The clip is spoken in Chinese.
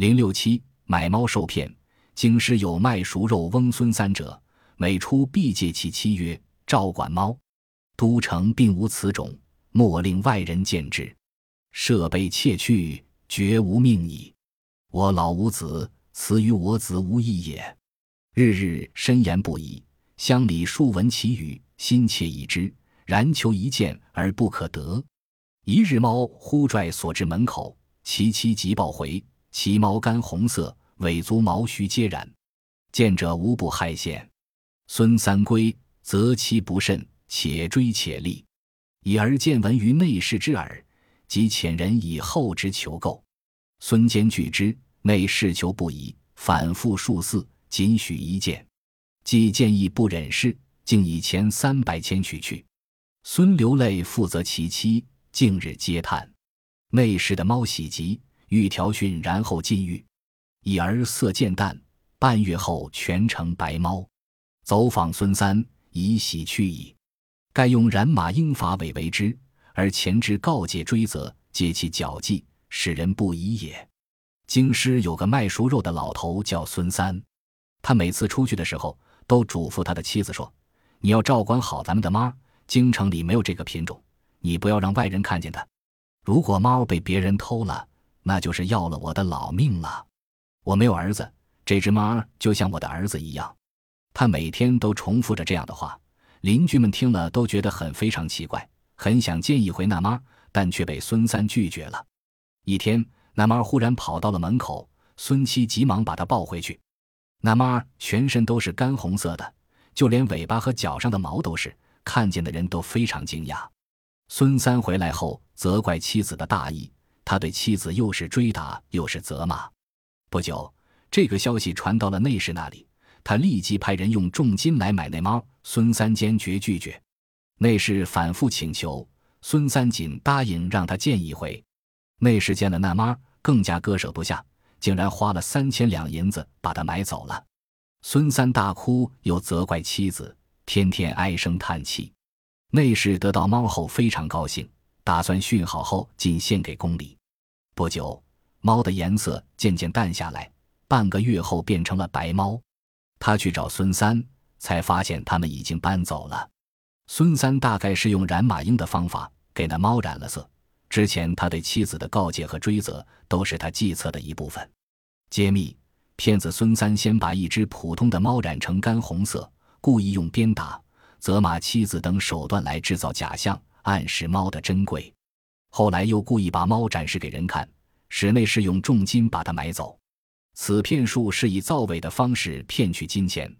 零六七买猫受骗，京师有卖熟肉翁孙三者，每出必借其妻曰：“照管猫。”都城并无此种，莫令外人见之。设备窃去，绝无命矣。我老无子，此与我子无异也。日日深言不已，乡里数闻其语，心切已之，然求一见而不可得。一日，猫忽拽所至门口，其妻即报回，其毛干红色，尾足毛须皆染，见者无不骇羡。孙三归，则其不慎，且追且立，以而见闻于内侍之耳。即遣人以后之求购，孙坚拒之，内侍求不已，反复数次，仅许一见。既见意不忍释，竟以前三百千取去。孙流泪，负责其妻，近日嗟叹。内侍的猫喜极，欲调训，然后禁欲。已而色渐淡，半月后全成白猫。走访孙三，已喜去矣。盖用染马英法尾为之。而前之告诫追责，皆其脚迹，使人不疑也。京师有个卖熟肉的老头，叫孙三。他每次出去的时候，都嘱咐他的妻子说：“你要照管好咱们的猫，京城里没有这个品种，你不要让外人看见它。如果猫被别人偷了，那就是要了我的老命了。我没有儿子，这只猫就像我的儿子一样。”他每天都重复着这样的话，邻居们听了都觉得很非常奇怪。很想见一回那妈，但却被孙三拒绝了。一天，那妈忽然跑到了门口，孙七急忙把她抱回去。那妈全身都是干红色的，就连尾巴和脚上的毛都是，看见的人都非常惊讶。孙三回来后，责怪妻子的大意，他对妻子又是追打又是责骂。不久，这个消息传到了内侍那里，他立即派人用重金来买那猫。孙三坚决拒绝。内侍反复请求，孙三仅答应让他见一回。内侍见了那猫，更加割舍不下，竟然花了三千两银子把他买走了。孙三大哭，又责怪妻子，天天唉声叹气。内侍得到猫后非常高兴，打算训好后进献给宫里。不久，猫的颜色渐渐淡下来，半个月后变成了白猫。他去找孙三，才发现他们已经搬走了。孙三大概是用染马鹰的方法给那猫染了色。之前他对妻子的告诫和追责，都是他计策的一部分。揭秘：骗子孙三先把一只普通的猫染成干红色，故意用鞭打、责骂妻子等手段来制造假象，暗示猫的珍贵。后来又故意把猫展示给人看，室内是用重金把它买走。此骗术是以造伪的方式骗取金钱。